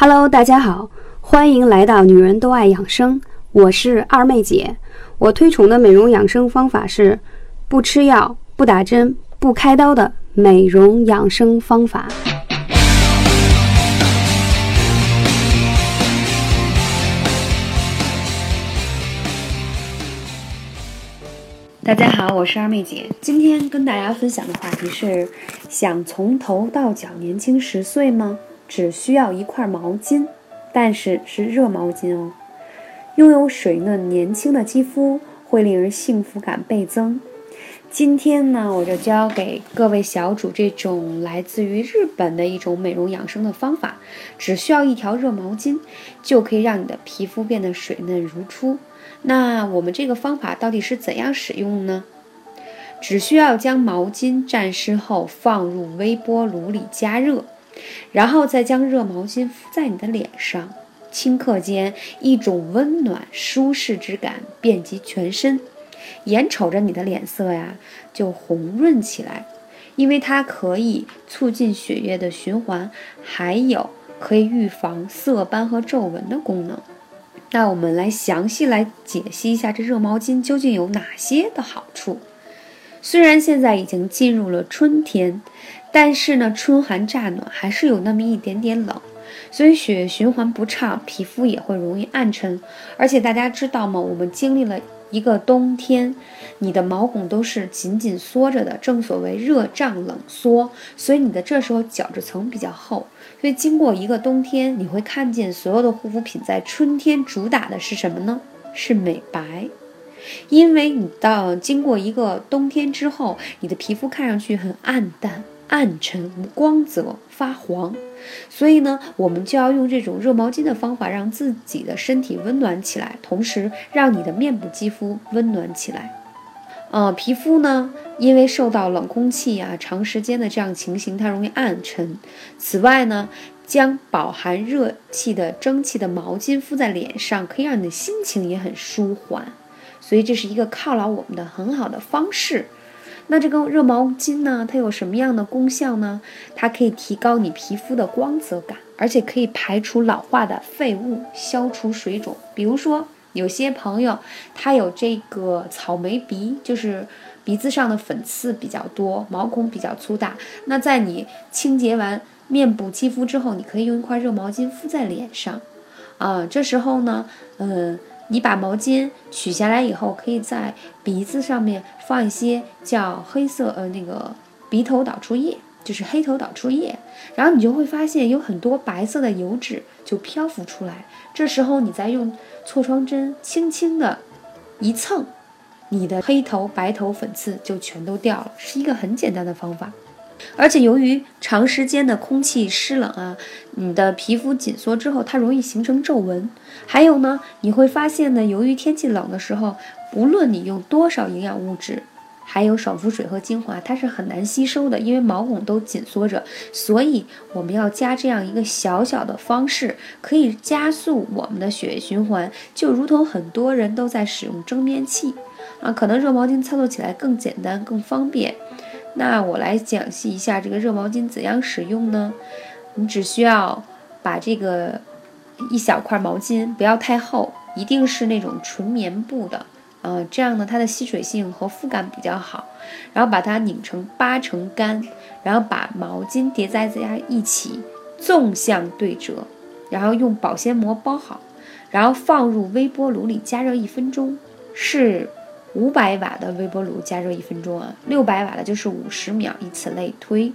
Hello，大家好，欢迎来到女人都爱养生，我是二妹姐。我推崇的美容养生方法是不吃药、不打针、不开刀的美容养生方法。大家好，我是二妹姐。今天跟大家分享的话题是：想从头到脚年轻十岁吗？只需要一块毛巾，但是是热毛巾哦。拥有水嫩年轻的肌肤，会令人幸福感倍增。今天呢，我就教给各位小主这种来自于日本的一种美容养生的方法。只需要一条热毛巾，就可以让你的皮肤变得水嫩如初。那我们这个方法到底是怎样使用呢？只需要将毛巾沾湿后放入微波炉里加热。然后再将热毛巾敷在你的脸上，顷刻间，一种温暖舒适之感遍及全身。眼瞅着你的脸色呀，就红润起来，因为它可以促进血液的循环，还有可以预防色斑和皱纹的功能。那我们来详细来解析一下这热毛巾究竟有哪些的好处。虽然现在已经进入了春天。但是呢，春寒乍暖，还是有那么一点点冷，所以血液循环不畅，皮肤也会容易暗沉。而且大家知道吗？我们经历了一个冬天，你的毛孔都是紧紧缩着的，正所谓热胀冷缩，所以你的这时候角质层比较厚。所以经过一个冬天，你会看见所有的护肤品在春天主打的是什么呢？是美白，因为你到经过一个冬天之后，你的皮肤看上去很暗淡。暗沉无光泽发黄，所以呢，我们就要用这种热毛巾的方法，让自己的身体温暖起来，同时让你的面部肌肤温暖起来。呃，皮肤呢，因为受到冷空气啊，长时间的这样情形，它容易暗沉。此外呢，将饱含热气的蒸汽的毛巾敷在脸上，可以让你的心情也很舒缓。所以这是一个犒劳我们的很好的方式。那这个热毛巾呢？它有什么样的功效呢？它可以提高你皮肤的光泽感，而且可以排除老化的废物，消除水肿。比如说，有些朋友他有这个草莓鼻，就是鼻子上的粉刺比较多，毛孔比较粗大。那在你清洁完面部肌肤之后，你可以用一块热毛巾敷在脸上，啊，这时候呢，嗯。你把毛巾取下来以后，可以在鼻子上面放一些叫黑色呃那个鼻头导出液，就是黑头导出液，然后你就会发现有很多白色的油脂就漂浮出来。这时候你再用痤疮针轻轻的一蹭，你的黑头白头粉刺就全都掉了，是一个很简单的方法。而且由于长时间的空气湿冷啊，你的皮肤紧缩之后，它容易形成皱纹。还有呢，你会发现呢，由于天气冷的时候，不论你用多少营养物质，还有爽肤水和精华，它是很难吸收的，因为毛孔都紧缩着。所以我们要加这样一个小小的方式，可以加速我们的血液循环，就如同很多人都在使用蒸面器啊，可能热毛巾操作起来更简单、更方便。那我来讲析一下这个热毛巾怎样使用呢？你只需要把这个一小块毛巾，不要太厚，一定是那种纯棉布的，啊，这样呢它的吸水性和肤感比较好。然后把它拧成八成干，然后把毛巾叠在在一起，纵向对折，然后用保鲜膜包好，然后放入微波炉里加热一分钟，是。五百瓦的微波炉加热一分钟啊，六百瓦的就是五十秒，以此类推。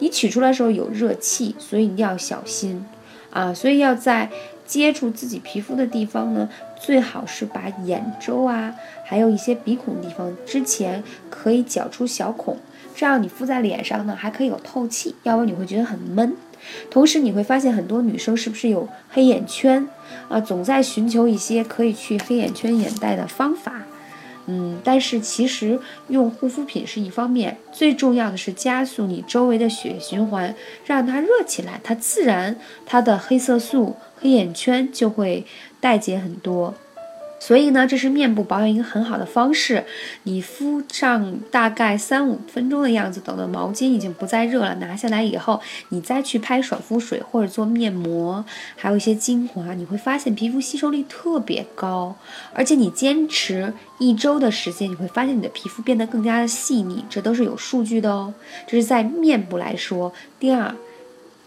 你取出来的时候有热气，所以一定要小心啊。所以要在接触自己皮肤的地方呢，最好是把眼周啊，还有一些鼻孔地方之前可以绞出小孔，这样你敷在脸上呢还可以有透气，要不然你会觉得很闷。同时你会发现很多女生是不是有黑眼圈啊，总在寻求一些可以去黑眼圈眼袋的方法。嗯，但是其实用护肤品是一方面，最重要的是加速你周围的血液循环，让它热起来，它自然它的黑色素、黑眼圈就会代谢很多。所以呢，这是面部保养一个很好的方式。你敷上大概三五分钟的样子，等到毛巾已经不再热了，拿下来以后，你再去拍爽肤水或者做面膜，还有一些精华，你会发现皮肤吸收力特别高。而且你坚持一周的时间，你会发现你的皮肤变得更加的细腻，这都是有数据的哦。这是在面部来说。第二，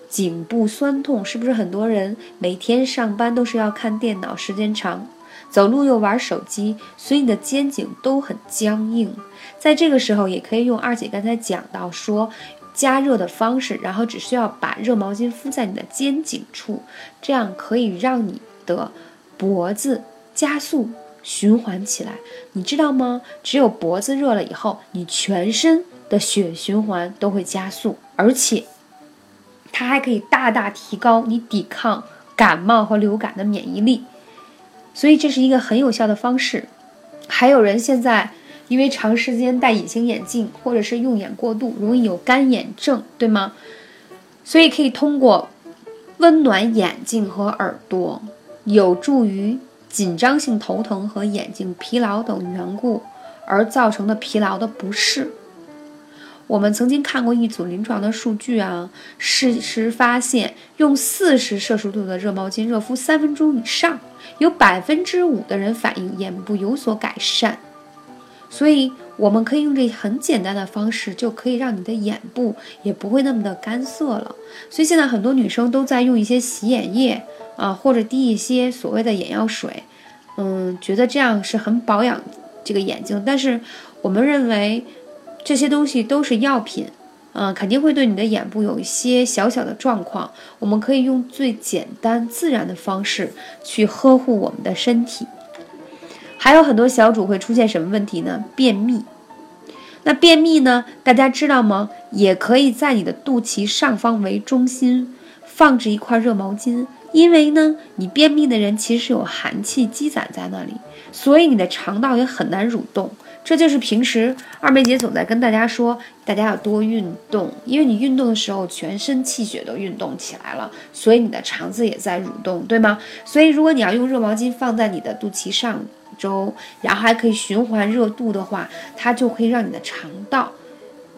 颈部酸痛，是不是很多人每天上班都是要看电脑，时间长？走路又玩手机，所以你的肩颈都很僵硬。在这个时候，也可以用二姐刚才讲到说加热的方式，然后只需要把热毛巾敷在你的肩颈处，这样可以让你的脖子加速循环起来。你知道吗？只有脖子热了以后，你全身的血循环都会加速，而且它还可以大大提高你抵抗感冒和流感的免疫力。所以这是一个很有效的方式。还有人现在因为长时间戴隐形眼镜，或者是用眼过度，容易有干眼症，对吗？所以可以通过温暖眼睛和耳朵，有助于紧张性头疼和眼睛疲劳等缘故而造成的疲劳的不适。我们曾经看过一组临床的数据啊，事实发现，用四十摄氏度的热毛巾热敷三分钟以上，有百分之五的人反映眼部有所改善。所以，我们可以用这很简单的方式，就可以让你的眼部也不会那么的干涩了。所以现在很多女生都在用一些洗眼液啊，或者滴一些所谓的眼药水，嗯，觉得这样是很保养这个眼睛。但是我们认为。这些东西都是药品，嗯，肯定会对你的眼部有一些小小的状况。我们可以用最简单自然的方式去呵护我们的身体。还有很多小主会出现什么问题呢？便秘。那便秘呢？大家知道吗？也可以在你的肚脐上方为中心放置一块热毛巾，因为呢，你便秘的人其实是有寒气积攒在那里，所以你的肠道也很难蠕动。这就是平时二妹姐总在跟大家说，大家要多运动，因为你运动的时候，全身气血都运动起来了，所以你的肠子也在蠕动，对吗？所以如果你要用热毛巾放在你的肚脐上周，然后还可以循环热度的话，它就可以让你的肠道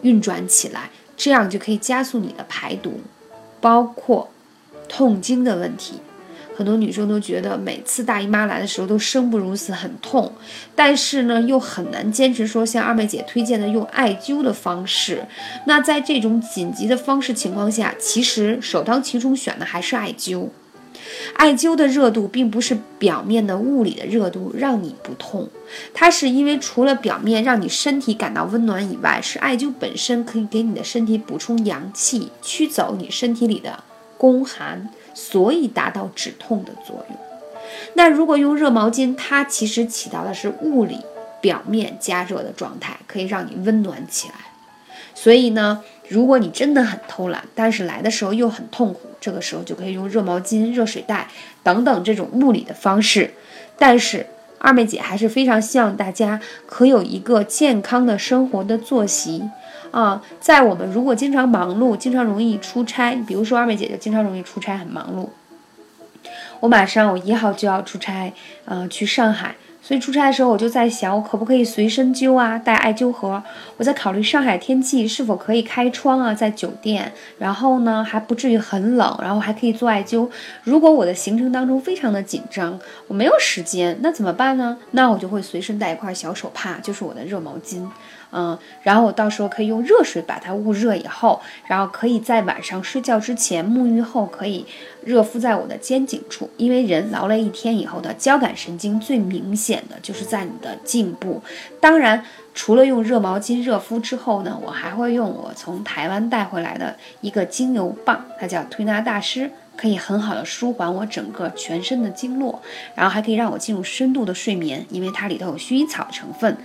运转起来，这样就可以加速你的排毒，包括痛经的问题。很多女生都觉得每次大姨妈来的时候都生不如死，很痛，但是呢又很难坚持说像二妹姐推荐的用艾灸的方式。那在这种紧急的方式情况下，其实首当其冲选的还是艾灸。艾灸的热度并不是表面的物理的热度让你不痛，它是因为除了表面让你身体感到温暖以外，是艾灸本身可以给你的身体补充阳气，驱走你身体里的宫寒。所以达到止痛的作用。那如果用热毛巾，它其实起到的是物理表面加热的状态，可以让你温暖起来。所以呢，如果你真的很偷懒，但是来的时候又很痛苦，这个时候就可以用热毛巾、热水袋等等这种物理的方式。但是二妹姐还是非常希望大家可有一个健康的生活的作息。啊，在我们如果经常忙碌，经常容易出差，比如说二妹姐就经常容易出差，很忙碌。我马上我一号就要出差，呃，去上海。所以出差的时候，我就在想，我可不可以随身灸啊，带艾灸盒？我在考虑上海天气是否可以开窗啊，在酒店，然后呢还不至于很冷，然后还可以做艾灸。如果我的行程当中非常的紧张，我没有时间，那怎么办呢？那我就会随身带一块小手帕，就是我的热毛巾。嗯，然后我到时候可以用热水把它捂热以后，然后可以在晚上睡觉之前沐浴后可以热敷在我的肩颈处，因为人劳累一天以后的交感神经最明显的就是在你的颈部。当然，除了用热毛巾热敷之后呢，我还会用我从台湾带回来的一个精油棒，它叫推拿大师。可以很好的舒缓我整个全身的经络，然后还可以让我进入深度的睡眠，因为它里头有薰衣草成分。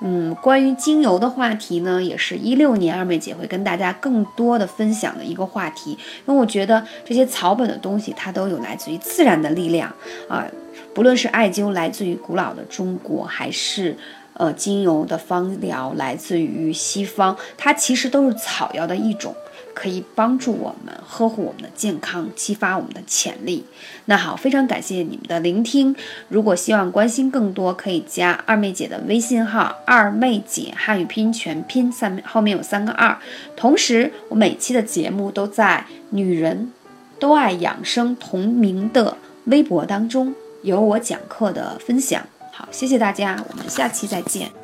嗯，关于精油的话题呢，也是一六年二妹姐会跟大家更多的分享的一个话题，因为我觉得这些草本的东西它都有来自于自然的力量啊，不论是艾灸来自于古老的中国，还是呃精油的芳疗来自于西方，它其实都是草药的一种。可以帮助我们呵护我们的健康，激发我们的潜力。那好，非常感谢你们的聆听。如果希望关心更多，可以加二妹姐的微信号“二妹姐汉语拼音全拼”，三后面有三个二。同时，我每期的节目都在“女人都爱养生”同名的微博当中有我讲课的分享。好，谢谢大家，我们下期再见。